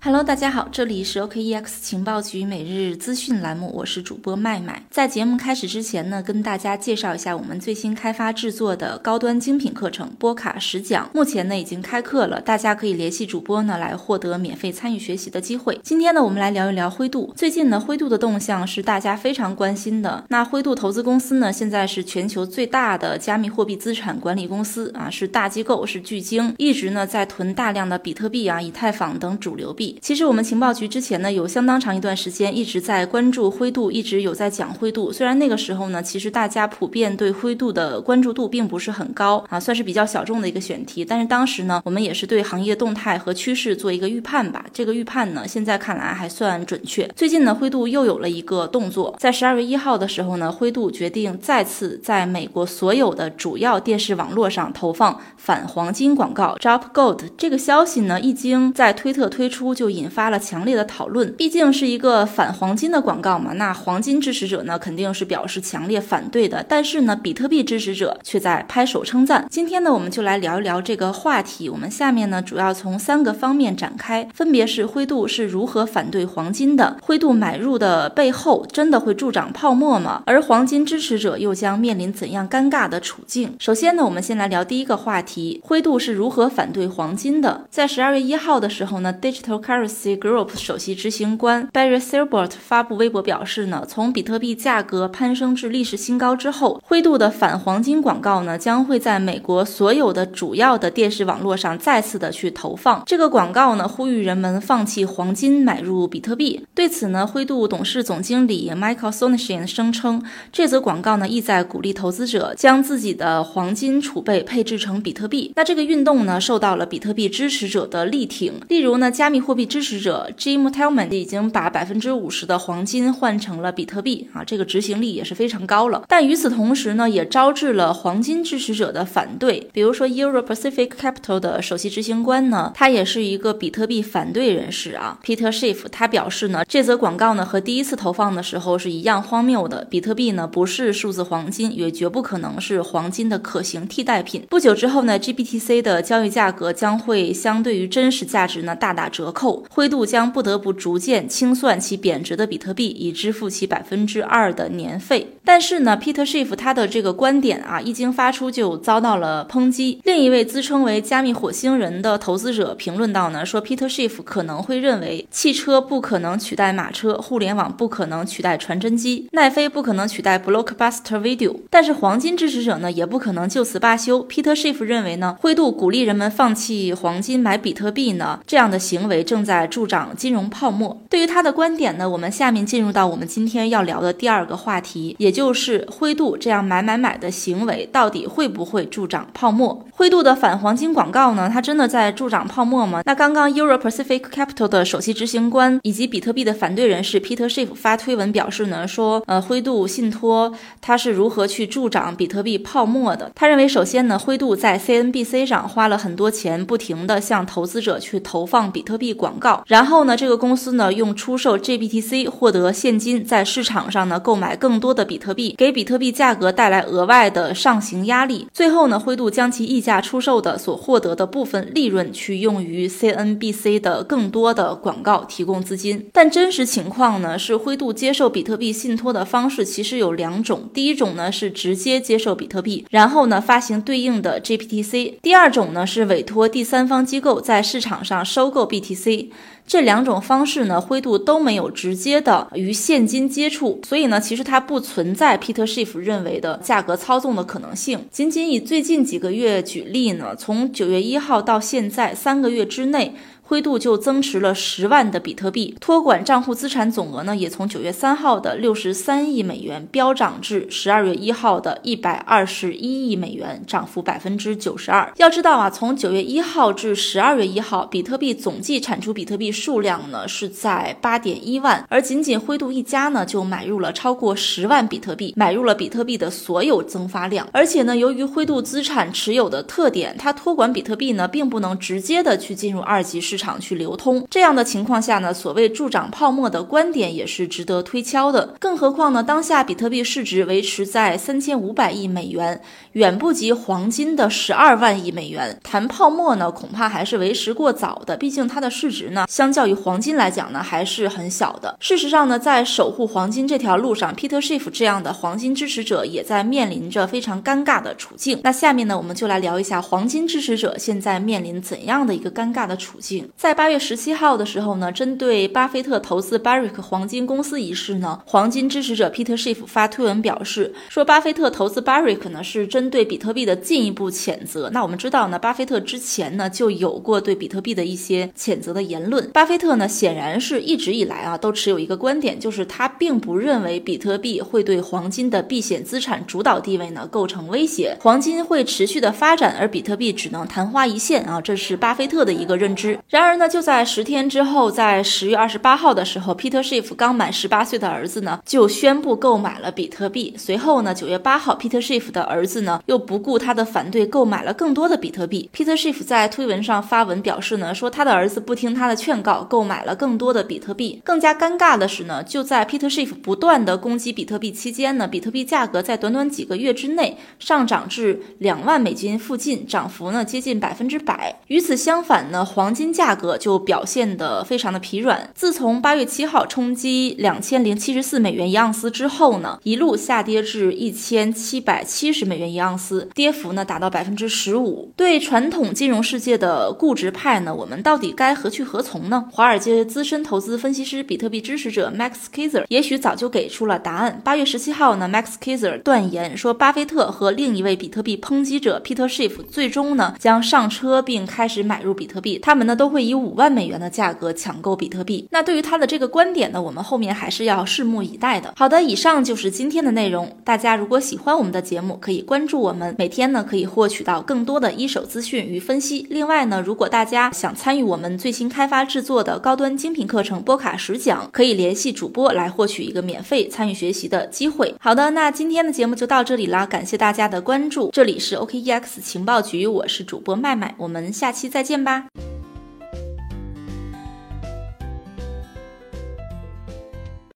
Hello，大家好，这里是 OKEX 情报局每日资讯栏目，我是主播麦麦。在节目开始之前呢，跟大家介绍一下我们最新开发制作的高端精品课程波卡十讲，目前呢已经开课了，大家可以联系主播呢来获得免费参与学习的机会。今天呢，我们来聊一聊灰度。最近呢，灰度的动向是大家非常关心的。那灰度投资公司呢，现在是全球最大的加密货币资产管理公司啊，是大机构，是巨鲸，一直呢在囤大量的比特币啊、以太坊等主流币。其实我们情报局之前呢有相当长一段时间一直在关注灰度，一直有在讲灰度。虽然那个时候呢，其实大家普遍对灰度的关注度并不是很高啊，算是比较小众的一个选题。但是当时呢，我们也是对行业动态和趋势做一个预判吧。这个预判呢，现在看来还算准确。最近呢，灰度又有了一个动作，在十二月一号的时候呢，灰度决定再次在美国所有的主要电视网络上投放反黄金广告，Drop Gold。这个消息呢，一经在推特推出。就引发了强烈的讨论，毕竟是一个反黄金的广告嘛。那黄金支持者呢，肯定是表示强烈反对的。但是呢，比特币支持者却在拍手称赞。今天呢，我们就来聊一聊这个话题。我们下面呢，主要从三个方面展开，分别是灰度是如何反对黄金的，灰度买入的背后真的会助长泡沫吗？而黄金支持者又将面临怎样尴尬的处境？首先呢，我们先来聊第一个话题，灰度是如何反对黄金的。在十二月一号的时候呢，Digital Currency Group 首席执行官 Barry Silbert 发布微博表示呢，从比特币价格攀升至历史新高之后，灰度的反黄金广告呢将会在美国所有的主要的电视网络上再次的去投放。这个广告呢呼吁人们放弃黄金，买入比特币。对此呢，灰度董事总经理 Michael Sonishin 声称，这则广告呢意在鼓励投资者将自己的黄金储备配置成比特币。那这个运动呢受到了比特币支持者的力挺，例如呢，加密货币。币支持者 Jim Tillman 已经把百分之五十的黄金换成了比特币啊，这个执行力也是非常高了。但与此同时呢，也招致了黄金支持者的反对。比如说 Euro Pacific Capital 的首席执行官呢，他也是一个比特币反对人士啊。Peter Schiff 他表示呢，这则广告呢和第一次投放的时候是一样荒谬的。比特币呢不是数字黄金，也绝不可能是黄金的可行替代品。不久之后呢，GBTC 的交易价格将会相对于真实价值呢大打折扣。灰度将不得不逐渐清算其贬值的比特币，以支付其百分之二的年费。但是呢，Peter Schiff 他的这个观点啊，一经发出就遭到了抨击。另一位自称为“加密火星人”的投资者评论道呢，说 Peter Schiff 可能会认为汽车不可能取代马车，互联网不可能取代传真机，奈飞不可能取代 Blockbuster Video。但是黄金支持者呢，也不可能就此罢休。Peter Schiff 认为呢，灰度鼓励人们放弃黄金买比特币呢，这样的行为正。正在助长金融泡沫。对于他的观点呢，我们下面进入到我们今天要聊的第二个话题，也就是灰度这样买买买的行为到底会不会助长泡沫？灰度的反黄金广告呢，它真的在助长泡沫吗？那刚刚 Euro Pacific Capital 的首席执行官以及比特币的反对人士 Peter Schiff 发推文表示呢，说呃灰度信托它是如何去助长比特币泡沫的？他认为首先呢，灰度在 CNBC 上花了很多钱，不停的向投资者去投放比特币广。广告，然后呢，这个公司呢用出售 GBTC 获得现金，在市场上呢购买更多的比特币，给比特币价格带来额外的上行压力。最后呢，灰度将其溢价出售的所获得的部分利润去用于 CNBC 的更多的广告提供资金。但真实情况呢是，灰度接受比特币信托的方式其实有两种，第一种呢是直接接受比特币，然后呢发行对应的 GBTC；第二种呢是委托第三方机构在市场上收购 BTC。这两种方式呢，灰度都没有直接的与现金接触，所以呢，其实它不存在 Peter Schiff 认为的价格操纵的可能性。仅仅以最近几个月举例呢，从九月一号到现在三个月之内。灰度就增持了十万的比特币，托管账户资产总额呢，也从九月三号的六十三亿美元飙涨至十二月一号的一百二十一亿美元，涨幅百分之九十二。要知道啊，从九月一号至十二月一号，比特币总计产出比特币数量呢是在八点一万，而仅仅灰度一家呢就买入了超过十万比特币，买入了比特币的所有增发量。而且呢，由于灰度资产持有的特点，它托管比特币呢并不能直接的去进入二级市。场去流通。这样的情况下呢，所谓助长泡沫的观点也是值得推敲的。更何况呢，当下比特币市值维持在三千五百亿美元，远不及黄金的十二万亿美元。谈泡沫呢，恐怕还是为时过早的。毕竟它的市值呢，相较于黄金来讲呢，还是很小的。事实上呢，在守护黄金这条路上，Peter Schiff 这样的黄金支持者也在面临着非常尴尬的处境。那下面呢，我们就来聊一下黄金支持者现在面临怎样的一个尴尬的处境。在八月十七号的时候呢，针对巴菲特投资 Barrick 黄金公司一事呢，黄金支持者 Peter Schiff 发推文表示说，巴菲特投资 Barrick 呢是针对比特币的进一步谴责。那我们知道呢，巴菲特之前呢就有过对比特币的一些谴责的言论。巴菲特呢显然是一直以来啊都持有一个观点，就是他并不认为比特币会对黄金的避险资产主导地位呢构成威胁，黄金会持续的发展，而比特币只能昙花一现啊，这是巴菲特的一个认知。然而呢，就在十天之后，在十月二十八号的时候，Peter Schiff 刚满十八岁的儿子呢就宣布购买了比特币。随后呢，九月八号，Peter Schiff 的儿子呢又不顾他的反对，购买了更多的比特币。Peter Schiff 在推文上发文表示呢，说他的儿子不听他的劝告，购买了更多的比特币。更加尴尬的是呢，就在 Peter Schiff 不断的攻击比特币期间呢，比特币价格在短短几个月之内上涨至两万美金附近，涨幅呢接近百分之百。与此相反呢，黄金价价格就表现得非常的疲软。自从八月七号冲击两千零七十四美元一盎司之后呢，一路下跌至一千七百七十美元一盎司，跌幅呢达到百分之十五。对传统金融世界的固执派呢，我们到底该何去何从呢？华尔街资深投资分析师、比特币支持者 Max Keiser 也许早就给出了答案。八月十七号呢，Max Keiser 断言说，巴菲特和另一位比特币抨击者 Peter Schiff 最终呢将上车并开始买入比特币，他们呢都会会以五万美元的价格抢购比特币。那对于他的这个观点呢，我们后面还是要拭目以待的。好的，以上就是今天的内容。大家如果喜欢我们的节目，可以关注我们，每天呢可以获取到更多的一手资讯与分析。另外呢，如果大家想参与我们最新开发制作的高端精品课程波卡十讲，可以联系主播来获取一个免费参与学习的机会。好的，那今天的节目就到这里啦，感谢大家的关注。这里是 OKEX 情报局，我是主播麦麦，我们下期再见吧。